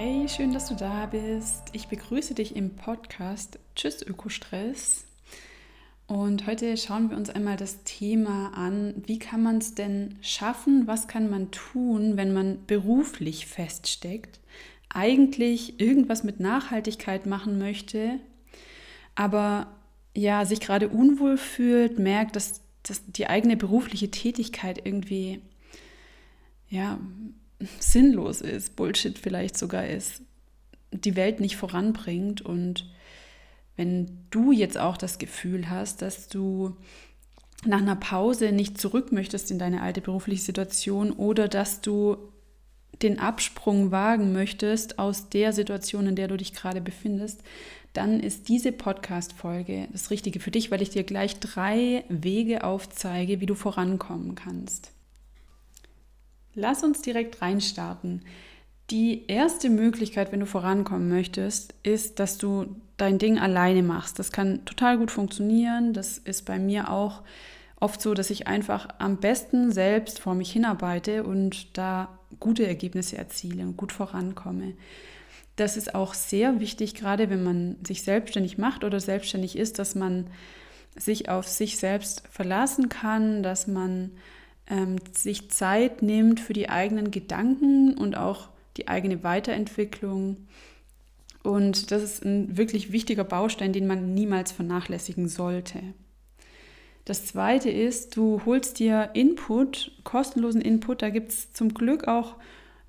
Hey, schön, dass du da bist. Ich begrüße dich im Podcast Tschüss Ökostress. Und heute schauen wir uns einmal das Thema an, wie kann man es denn schaffen, was kann man tun, wenn man beruflich feststeckt, eigentlich irgendwas mit Nachhaltigkeit machen möchte, aber ja, sich gerade unwohl fühlt, merkt, dass, dass die eigene berufliche Tätigkeit irgendwie ja, sinnlos ist, Bullshit vielleicht sogar ist, die Welt nicht voranbringt. Und wenn du jetzt auch das Gefühl hast, dass du nach einer Pause nicht zurück möchtest in deine alte berufliche Situation oder dass du den Absprung wagen möchtest aus der Situation, in der du dich gerade befindest, dann ist diese Podcast-Folge das Richtige für dich, weil ich dir gleich drei Wege aufzeige, wie du vorankommen kannst. Lass uns direkt reinstarten. Die erste Möglichkeit, wenn du vorankommen möchtest, ist, dass du dein Ding alleine machst. Das kann total gut funktionieren. Das ist bei mir auch oft so, dass ich einfach am besten selbst vor mich hinarbeite und da gute Ergebnisse erziele und gut vorankomme. Das ist auch sehr wichtig, gerade wenn man sich selbstständig macht oder selbstständig ist, dass man sich auf sich selbst verlassen kann, dass man ähm, sich Zeit nimmt für die eigenen Gedanken und auch die eigene Weiterentwicklung. Und das ist ein wirklich wichtiger Baustein, den man niemals vernachlässigen sollte. Das zweite ist, du holst dir Input, kostenlosen Input. Da gibt es zum Glück auch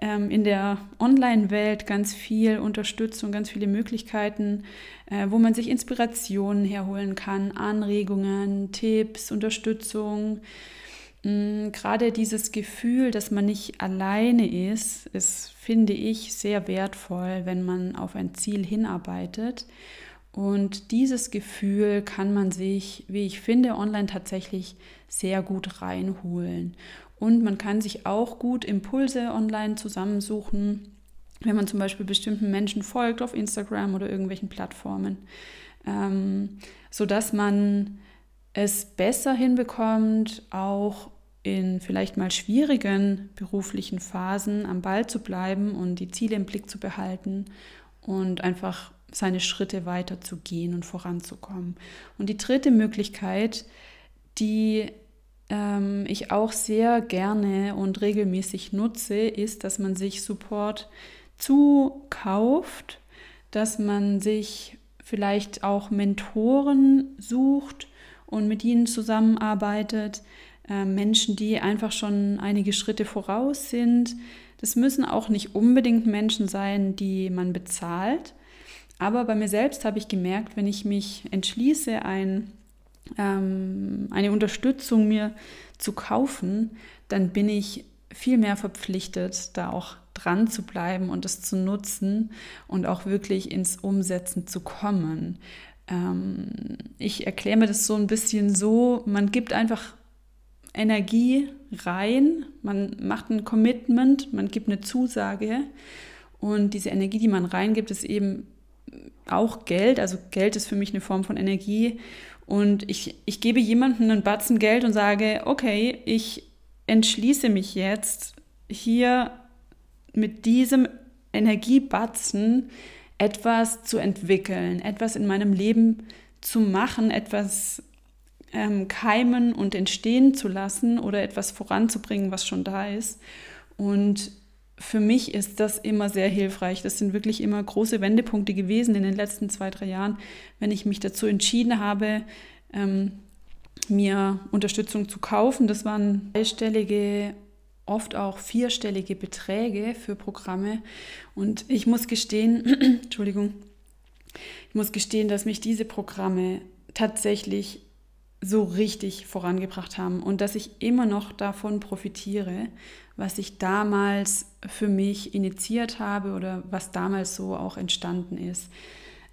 ähm, in der Online-Welt ganz viel Unterstützung, ganz viele Möglichkeiten, äh, wo man sich Inspirationen herholen kann, Anregungen, Tipps, Unterstützung. Mm, gerade dieses Gefühl, dass man nicht alleine ist, ist, finde ich, sehr wertvoll, wenn man auf ein Ziel hinarbeitet. Und dieses Gefühl kann man sich, wie ich finde, online tatsächlich sehr gut reinholen. Und man kann sich auch gut Impulse online zusammensuchen, wenn man zum Beispiel bestimmten Menschen folgt auf Instagram oder irgendwelchen Plattformen, ähm, sodass man es besser hinbekommt, auch in vielleicht mal schwierigen beruflichen Phasen am Ball zu bleiben und die Ziele im Blick zu behalten und einfach seine Schritte weiterzugehen und voranzukommen. Und die dritte Möglichkeit, die ähm, ich auch sehr gerne und regelmäßig nutze, ist, dass man sich Support zukauft, dass man sich vielleicht auch Mentoren sucht und mit ihnen zusammenarbeitet, äh, Menschen, die einfach schon einige Schritte voraus sind. Das müssen auch nicht unbedingt Menschen sein, die man bezahlt. Aber bei mir selbst habe ich gemerkt, wenn ich mich entschließe, ein, ähm, eine Unterstützung mir zu kaufen, dann bin ich viel mehr verpflichtet, da auch dran zu bleiben und es zu nutzen und auch wirklich ins Umsetzen zu kommen. Ähm, ich erkläre mir das so ein bisschen so, man gibt einfach Energie rein, man macht ein Commitment, man gibt eine Zusage und diese Energie, die man reingibt, ist eben auch Geld. Also Geld ist für mich eine Form von Energie und ich, ich gebe jemandem einen Batzen Geld und sage, okay, ich entschließe mich jetzt hier mit diesem Energiebatzen etwas zu entwickeln, etwas in meinem Leben zu machen, etwas ähm, keimen und entstehen zu lassen oder etwas voranzubringen, was schon da ist. Und für mich ist das immer sehr hilfreich. Das sind wirklich immer große Wendepunkte gewesen in den letzten zwei, drei Jahren, wenn ich mich dazu entschieden habe, ähm, mir Unterstützung zu kaufen. Das waren dreistellige, oft auch vierstellige Beträge für Programme. Und ich muss gestehen, Entschuldigung, ich muss gestehen, dass mich diese Programme tatsächlich so richtig vorangebracht haben und dass ich immer noch davon profitiere, was ich damals für mich initiiert habe oder was damals so auch entstanden ist.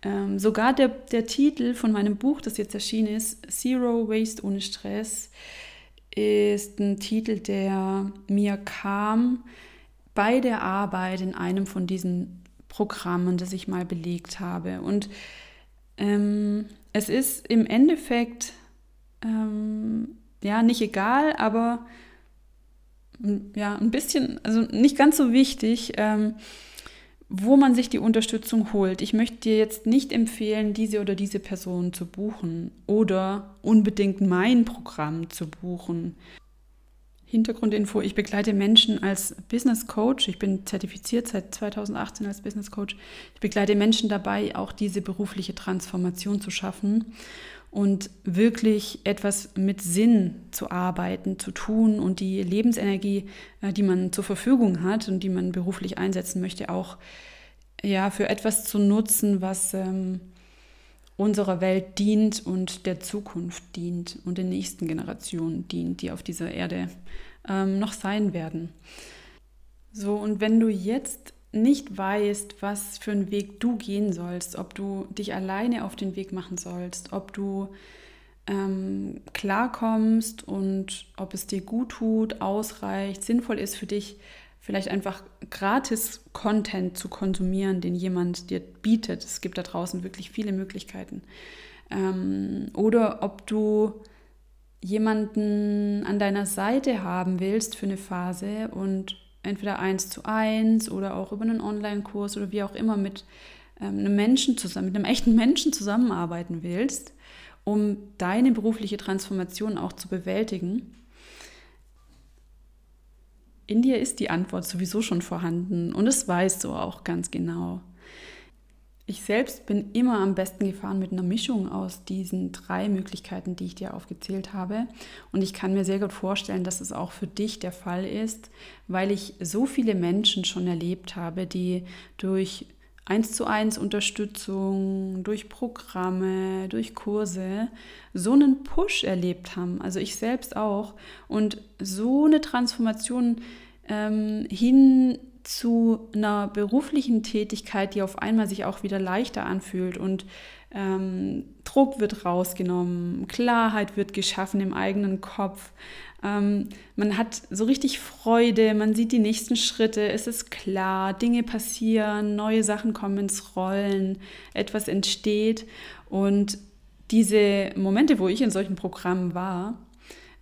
Ähm, sogar der, der Titel von meinem Buch, das jetzt erschienen ist, Zero Waste ohne Stress, ist ein Titel, der mir kam bei der Arbeit in einem von diesen Programmen, das ich mal belegt habe. Und ähm, es ist im Endeffekt ähm, ja, nicht egal, aber ja, ein bisschen, also nicht ganz so wichtig, ähm, wo man sich die Unterstützung holt. Ich möchte dir jetzt nicht empfehlen, diese oder diese Person zu buchen oder unbedingt mein Programm zu buchen. Hintergrundinfo, ich begleite Menschen als Business Coach. Ich bin zertifiziert seit 2018 als Business Coach. Ich begleite Menschen dabei, auch diese berufliche Transformation zu schaffen und wirklich etwas mit Sinn zu arbeiten, zu tun und die Lebensenergie, äh, die man zur Verfügung hat und die man beruflich einsetzen möchte, auch ja, für etwas zu nutzen, was ähm, unserer Welt dient und der Zukunft dient und den nächsten Generationen dient, die auf dieser Erde ähm, noch sein werden. So, und wenn du jetzt nicht weißt, was für einen Weg du gehen sollst, ob du dich alleine auf den Weg machen sollst, ob du ähm, klarkommst und ob es dir gut tut, ausreicht, sinnvoll ist für dich, vielleicht einfach gratis Content zu konsumieren, den jemand dir bietet. Es gibt da draußen wirklich viele Möglichkeiten. Ähm, oder ob du jemanden an deiner Seite haben willst für eine Phase und entweder eins zu eins oder auch über einen Online-Kurs oder wie auch immer mit ähm, einem Menschen zusammen, mit einem echten Menschen zusammenarbeiten willst, um deine berufliche Transformation auch zu bewältigen. In dir ist die Antwort sowieso schon vorhanden und das weißt du auch ganz genau. Ich selbst bin immer am besten gefahren mit einer Mischung aus diesen drei Möglichkeiten, die ich dir aufgezählt habe. Und ich kann mir sehr gut vorstellen, dass es auch für dich der Fall ist, weil ich so viele Menschen schon erlebt habe, die durch eins zu eins Unterstützung, durch Programme, durch Kurse so einen Push erlebt haben. Also ich selbst auch. Und so eine Transformation ähm, hin zu einer beruflichen Tätigkeit, die auf einmal sich auch wieder leichter anfühlt und ähm, Druck wird rausgenommen, Klarheit wird geschaffen im eigenen Kopf. Ähm, man hat so richtig Freude, man sieht die nächsten Schritte, es ist klar, Dinge passieren, neue Sachen kommen ins Rollen, etwas entsteht. Und diese Momente, wo ich in solchen Programmen war,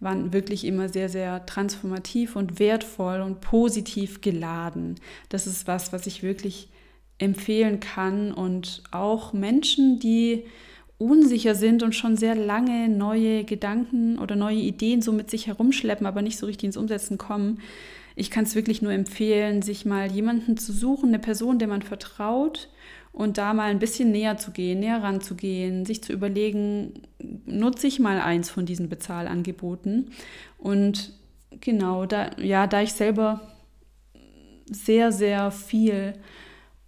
waren wirklich immer sehr, sehr transformativ und wertvoll und positiv geladen. Das ist was, was ich wirklich empfehlen kann und auch Menschen, die unsicher sind und schon sehr lange neue Gedanken oder neue Ideen so mit sich herumschleppen, aber nicht so richtig ins Umsetzen kommen. Ich kann es wirklich nur empfehlen, sich mal jemanden zu suchen, eine Person, der man vertraut und da mal ein bisschen näher zu gehen, näher ranzugehen, sich zu überlegen, nutze ich mal eins von diesen Bezahlangeboten. Und genau, da, ja, da ich selber sehr, sehr viel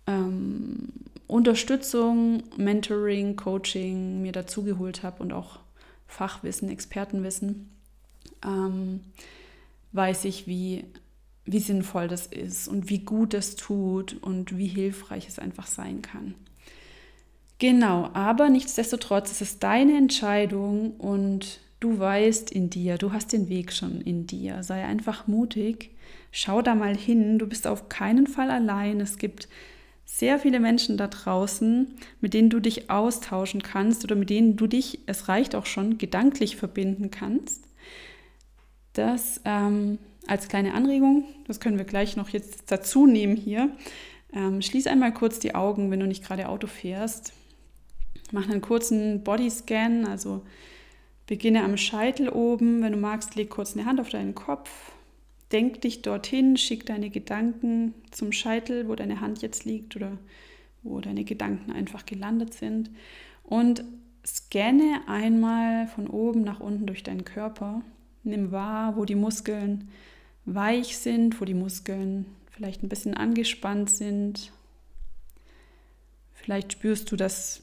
ähm, Unterstützung, Mentoring, Coaching mir dazugeholt habe und auch Fachwissen, Expertenwissen, ähm, weiß ich, wie wie sinnvoll das ist und wie gut das tut und wie hilfreich es einfach sein kann. Genau, aber nichtsdestotrotz ist es deine Entscheidung und du weißt in dir, du hast den Weg schon in dir. Sei einfach mutig, schau da mal hin, du bist auf keinen Fall allein. Es gibt sehr viele Menschen da draußen, mit denen du dich austauschen kannst oder mit denen du dich, es reicht auch schon, gedanklich verbinden kannst. Das ähm, als kleine Anregung, das können wir gleich noch jetzt dazu nehmen hier. Ähm, schließ einmal kurz die Augen, wenn du nicht gerade Auto fährst. Mach einen kurzen Bodyscan, also beginne am Scheitel oben. Wenn du magst, leg kurz eine Hand auf deinen Kopf. Denk dich dorthin, schick deine Gedanken zum Scheitel, wo deine Hand jetzt liegt oder wo deine Gedanken einfach gelandet sind. Und scanne einmal von oben nach unten durch deinen Körper. Nimm wahr, wo die Muskeln weich sind, wo die Muskeln vielleicht ein bisschen angespannt sind. Vielleicht spürst du, dass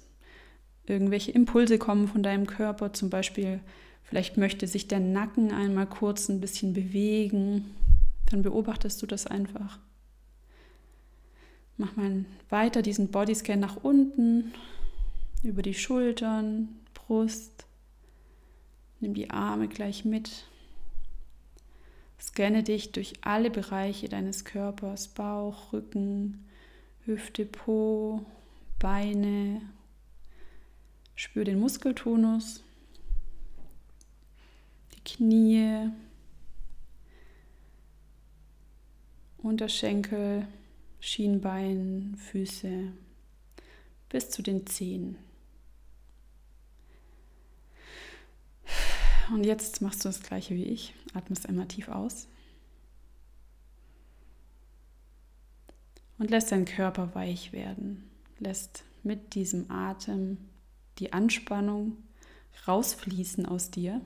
irgendwelche Impulse kommen von deinem Körper, zum Beispiel vielleicht möchte sich der Nacken einmal kurz ein bisschen bewegen. Dann beobachtest du das einfach. Mach mal weiter diesen Bodyscan nach unten, über die Schultern, Brust. Nimm die Arme gleich mit. Scanne dich durch alle Bereiche deines Körpers, Bauch, Rücken, Hüfte, Po, Beine. Spür den Muskeltonus, die Knie, Unterschenkel. Schienbein, Füße bis zu den Zehen. Und jetzt machst du das gleiche wie ich. Atmest einmal tief aus. Und lässt deinen Körper weich werden. Lässt mit diesem Atem die Anspannung rausfließen aus dir.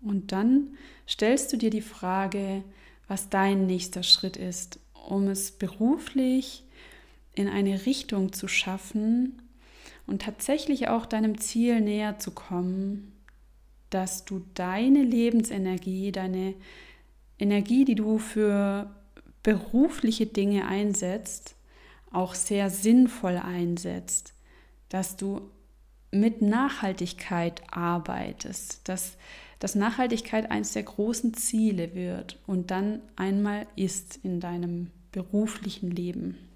Und dann stellst du dir die Frage, was dein nächster Schritt ist, um es beruflich in eine Richtung zu schaffen und tatsächlich auch deinem Ziel näher zu kommen, dass du deine Lebensenergie, deine Energie, die du für berufliche Dinge einsetzt, auch sehr sinnvoll einsetzt, dass du mit Nachhaltigkeit arbeitest, dass, dass Nachhaltigkeit eines der großen Ziele wird und dann einmal ist in deinem beruflichen Leben.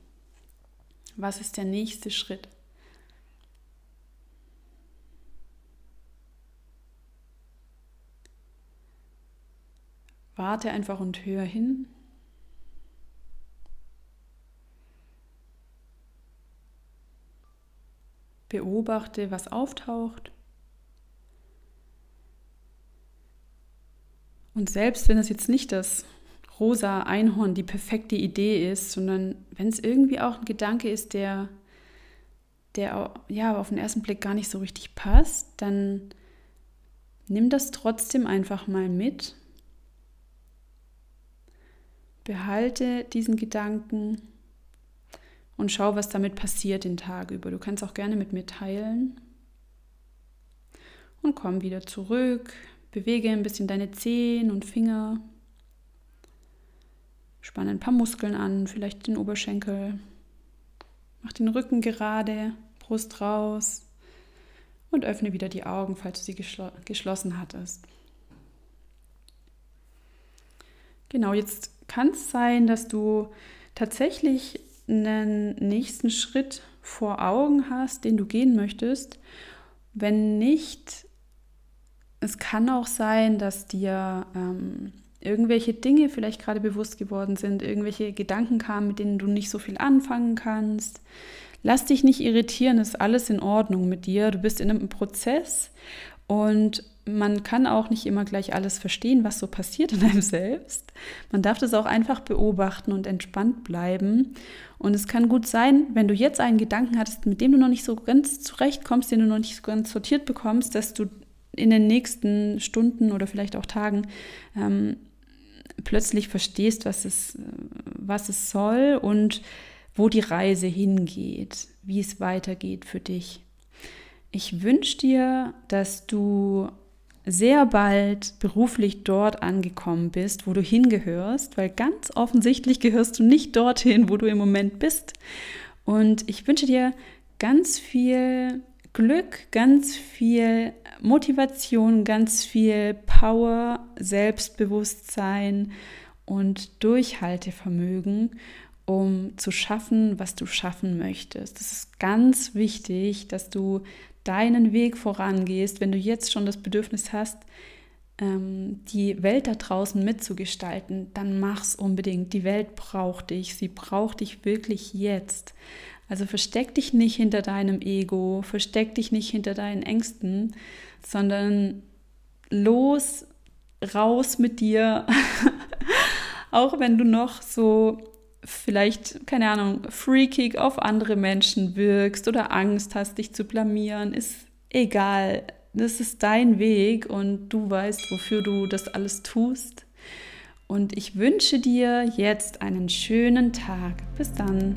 Was ist der nächste Schritt? Warte einfach und hör hin. Beobachte, was auftaucht. Und selbst wenn es jetzt nicht das rosa Einhorn die perfekte Idee ist, sondern wenn es irgendwie auch ein Gedanke ist, der, der ja auf den ersten Blick gar nicht so richtig passt, dann nimm das trotzdem einfach mal mit. Behalte diesen Gedanken und schau, was damit passiert den Tag über. Du kannst auch gerne mit mir teilen. Und komm wieder zurück. Bewege ein bisschen deine Zehen und Finger. Spanne ein paar Muskeln an, vielleicht den Oberschenkel. Mach den Rücken gerade, Brust raus und öffne wieder die Augen, falls du sie geschl geschlossen hattest. Genau, jetzt kann es sein, dass du tatsächlich einen nächsten Schritt vor Augen hast, den du gehen möchtest. Wenn nicht, es kann auch sein, dass dir ähm, irgendwelche Dinge vielleicht gerade bewusst geworden sind, irgendwelche Gedanken kamen, mit denen du nicht so viel anfangen kannst. Lass dich nicht irritieren, ist alles in Ordnung mit dir. Du bist in einem Prozess und man kann auch nicht immer gleich alles verstehen, was so passiert in einem selbst. Man darf das auch einfach beobachten und entspannt bleiben. Und es kann gut sein, wenn du jetzt einen Gedanken hattest, mit dem du noch nicht so ganz zurechtkommst, den du noch nicht so ganz sortiert bekommst, dass du in den nächsten Stunden oder vielleicht auch Tagen ähm, plötzlich verstehst, was es, was es soll und wo die Reise hingeht, wie es weitergeht für dich. Ich wünsche dir, dass du sehr bald beruflich dort angekommen bist, wo du hingehörst, weil ganz offensichtlich gehörst du nicht dorthin, wo du im Moment bist. Und ich wünsche dir ganz viel Glück, ganz viel Motivation, ganz viel Power, Selbstbewusstsein und Durchhaltevermögen, um zu schaffen, was du schaffen möchtest. Das ist ganz wichtig, dass du deinen Weg vorangehst, wenn du jetzt schon das Bedürfnis hast, ähm, die Welt da draußen mitzugestalten, dann mach's unbedingt. Die Welt braucht dich. Sie braucht dich wirklich jetzt. Also versteck dich nicht hinter deinem Ego, versteck dich nicht hinter deinen Ängsten, sondern los, raus mit dir. Auch wenn du noch so vielleicht, keine Ahnung, freakig auf andere Menschen wirkst oder Angst hast, dich zu blamieren, ist egal. Das ist dein Weg und du weißt, wofür du das alles tust. Und ich wünsche dir jetzt einen schönen Tag. Bis dann.